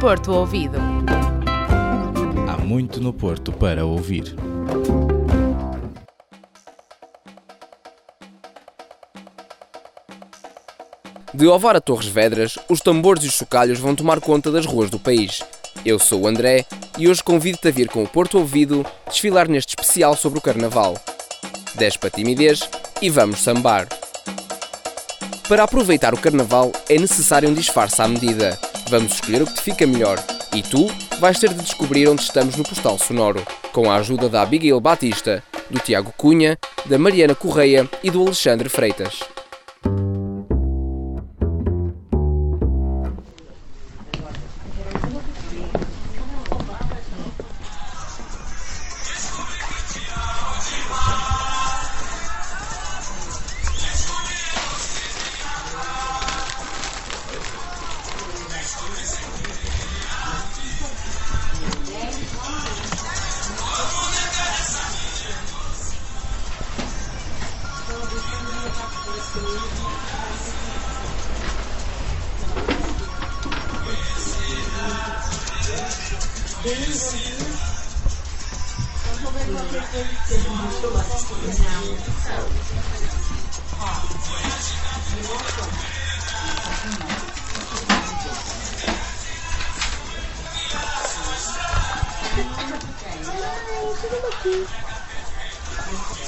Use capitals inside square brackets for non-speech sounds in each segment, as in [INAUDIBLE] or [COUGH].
Porto Ouvido. Há muito no Porto para ouvir. De Ovar a Torres Vedras, os tambores e os chocalhos vão tomar conta das ruas do país. Eu sou o André e hoje convido-te a vir com o Porto Ouvido desfilar neste especial sobre o Carnaval. Desce para timidez e vamos sambar. Para aproveitar o Carnaval é necessário um disfarce à medida. Vamos escolher o que te fica melhor. E tu vais ter de descobrir onde estamos no postal sonoro, com a ajuda da Abigail Batista, do Tiago Cunha, da Mariana Correia e do Alexandre Freitas. Vamos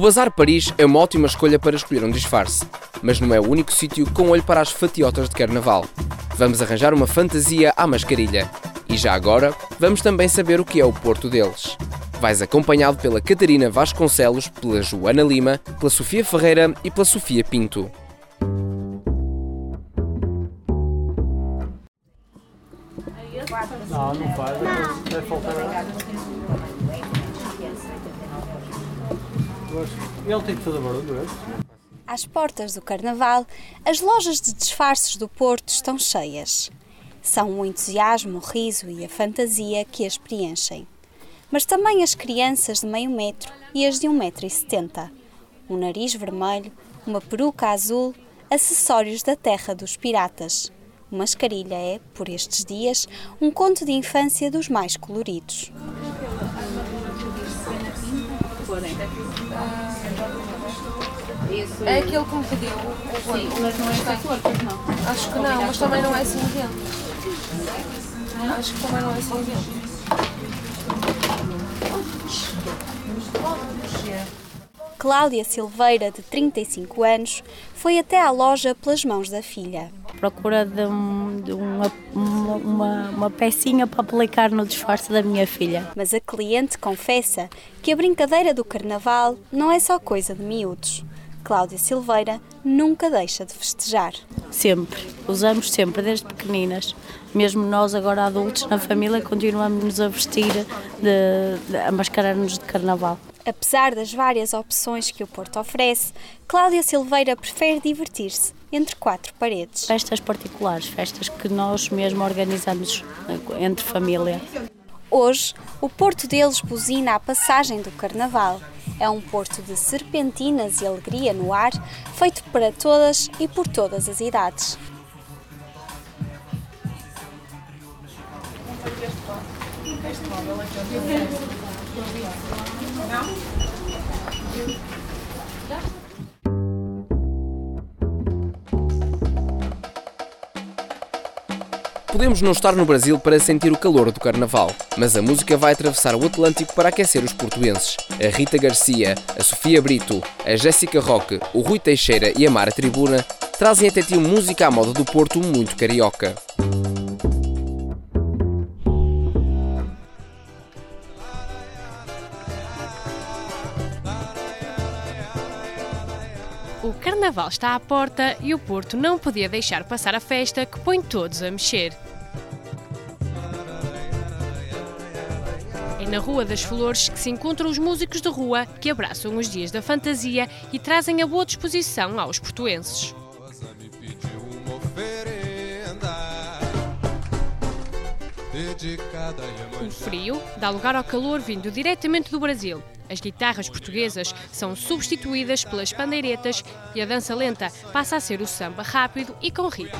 O Bazar Paris é uma ótima escolha para escolher um disfarce, mas não é o único sítio com olho para as fatiotas de carnaval. Vamos arranjar uma fantasia à mascarilha. E já agora, vamos também saber o que é o Porto deles. Vais acompanhado pela Catarina Vasconcelos, pela Joana Lima, pela Sofia Ferreira e pela Sofia Pinto. Não, não faz. Vai faltar Ele tem que fazer barulho, é? Às portas do Carnaval, as lojas de disfarces do Porto estão cheias. São o entusiasmo, o riso e a fantasia que as preenchem. Mas também as crianças de meio metro e as de 1,70m. Um nariz vermelho, uma peruca azul, acessórios da terra dos piratas. Uma mascarilha é, por estes dias, um conto de infância dos mais coloridos. É aquele que me pediu o Sim, mas não é essa não. Acho que não, mas também não é cinzento. Acho que também não é cinzento. Cláudia Silveira, de 35 anos, foi até à loja pelas mãos da filha. Procura de, um- de uma, uma, uma, pecinha para aplicar no disfarce da minha filha. Mas a cliente confessa que a brincadeira do carnaval não é só coisa de miúdos. Cláudia Silveira nunca deixa de festejar. Sempre. Usamos sempre, desde pequeninas. Mesmo nós, agora adultos, na família, continuamos a vestir, de, de, a mascarar-nos de carnaval. Apesar das várias opções que o Porto oferece, Cláudia Silveira prefere divertir-se entre quatro paredes. Festas particulares, festas que nós mesmo organizamos eh, entre família. Hoje, o Porto deles buzina a passagem do Carnaval. É um porto de serpentinas e alegria no ar, feito para todas e por todas as idades. Podemos não estar no Brasil para sentir o calor do carnaval, mas a música vai atravessar o Atlântico para aquecer os portuenses. A Rita Garcia, a Sofia Brito, a Jéssica Roque, o Rui Teixeira e a Mara Tribuna trazem até ti música à moda do Porto muito carioca. O carnaval está à porta e o Porto não podia deixar passar a festa que põe todos a mexer. Na Rua das Flores que se encontram os músicos de rua que abraçam os dias da fantasia e trazem a boa disposição aos portuenses. O frio dá lugar ao calor vindo diretamente do Brasil. As guitarras portuguesas são substituídas pelas pandeiretas e a dança lenta passa a ser o samba rápido e com ritmo.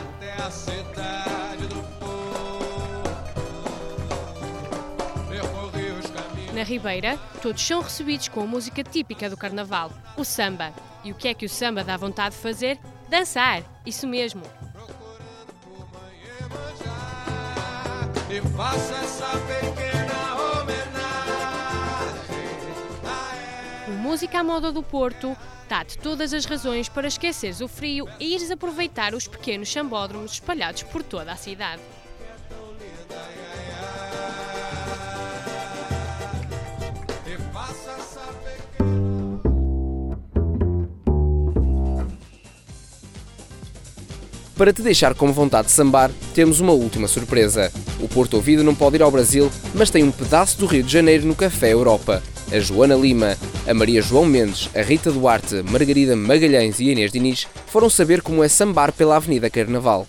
Na Ribeira, todos são recebidos com a música típica do carnaval, o samba. E o que é que o samba dá vontade de fazer? Dançar! Isso mesmo! O Música à Moda do Porto dá-te todas as razões para esqueceres o frio e ires aproveitar os pequenos sambódromos espalhados por toda a cidade. Para te deixar com vontade de sambar, temos uma última surpresa. O Porto Ouvido não pode ir ao Brasil, mas tem um pedaço do Rio de Janeiro no Café Europa. A Joana Lima, a Maria João Mendes, a Rita Duarte, Margarida Magalhães e Inês Diniz foram saber como é sambar pela Avenida Carnaval.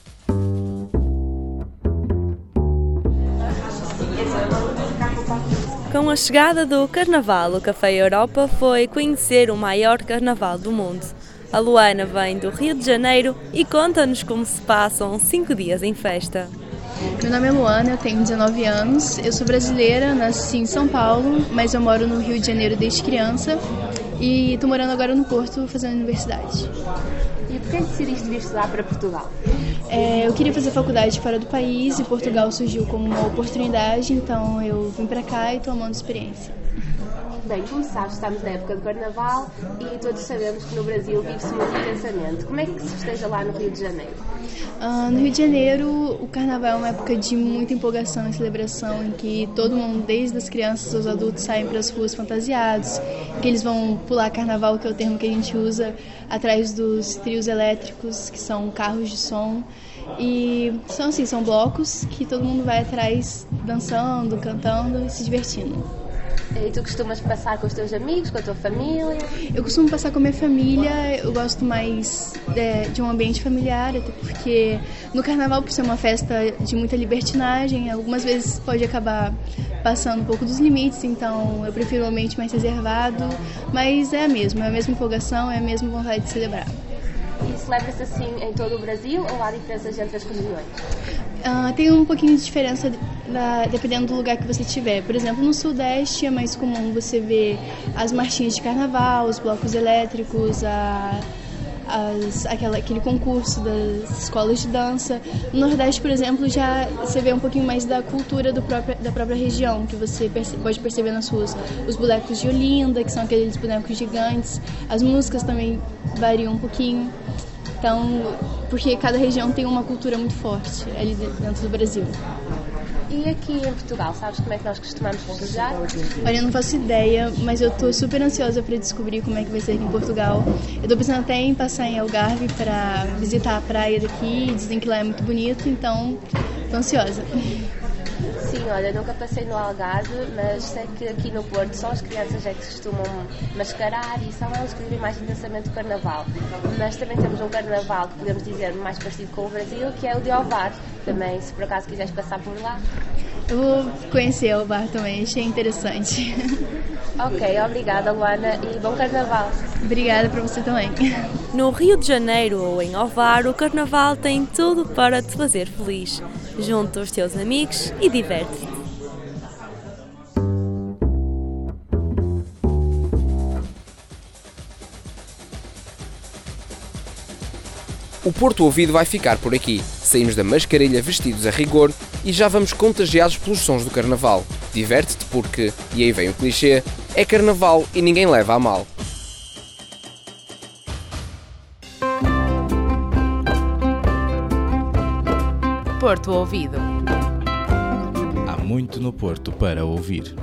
Com a chegada do Carnaval, o Café Europa foi conhecer o maior carnaval do mundo. A Luana vem do Rio de Janeiro e conta-nos como se passam cinco dias em festa. Meu nome é Luana, eu tenho 19 anos, eu sou brasileira, nasci em São Paulo, mas eu moro no Rio de Janeiro desde criança e estou morando agora no Porto fazendo universidade. E por que decidiste vir estudar para Portugal? É, eu queria fazer faculdade fora do país e Portugal surgiu como uma oportunidade, então eu vim para cá e estou amando a experiência. Bem, como sabes, estamos na época do Carnaval e todos sabemos que no Brasil vive-se muito intensamente. Como é que se festeja lá no Rio de Janeiro? Uh, no Rio de Janeiro, o Carnaval é uma época de muita empolgação e celebração, em que todo mundo, desde as crianças aos adultos, saem para as ruas fantasiados, que eles vão pular Carnaval, que é o termo que a gente usa, atrás dos trios elétricos, que são carros de som. E são assim, são blocos que todo mundo vai atrás dançando, cantando e se divertindo. E tu costumas passar com os teus amigos, com a tua família? Eu costumo passar com a minha família, eu gosto mais é, de um ambiente familiar, até porque no carnaval, por ser uma festa de muita libertinagem, algumas vezes pode acabar passando um pouco dos limites, então eu prefiro um ambiente mais reservado, mas é a mesma, é a mesma empolgação, é a mesma vontade de celebrar. E celebra-se assim em todo o Brasil ou há diferenças entre as regiões? Uh, tem um pouquinho de diferença da, dependendo do lugar que você estiver. Por exemplo, no Sudeste é mais comum você ver as marchinhas de carnaval, os blocos elétricos, a, as, aquela, aquele concurso das escolas de dança. No Nordeste, por exemplo, já você vê um pouquinho mais da cultura próprio, da própria região, que você perce, pode perceber nas ruas. Os bonecos de Olinda, que são aqueles bonecos gigantes. As músicas também variam um pouquinho. Então, porque cada região tem uma cultura muito forte ali dentro do Brasil. E aqui em Portugal, sabes como é que nós costumamos festejar? Olha, eu não faço ideia, mas eu estou super ansiosa para descobrir como é que vai ser aqui em Portugal. Eu estou pensando até em passar em Algarve para visitar a praia daqui, dizem que lá é muito bonito, então estou ansiosa. Olha, nunca passei no Algarve, mas sei que aqui no Porto só as crianças é que costumam mascarar e são elas que vivem mais intensamente o Carnaval. Mas também temos um Carnaval que podemos dizer mais parecido com o Brasil, que é o de Ovar. Também, se por acaso quiseres passar por lá. Eu vou conhecer o bar também, achei interessante. [LAUGHS] Ok, obrigada Luana e bom Carnaval. Obrigada para você também. No Rio de Janeiro ou em Ovar, o Carnaval tem tudo para te fazer feliz. Junta os teus amigos e diverte-te. O Porto Ouvido vai ficar por aqui. Saímos da mascarilha vestidos a rigor e já vamos contagiados pelos sons do carnaval. Diverte-te porque, e aí vem o clichê, é carnaval e ninguém leva a mal. Porto Ouvido. Há muito no Porto para ouvir.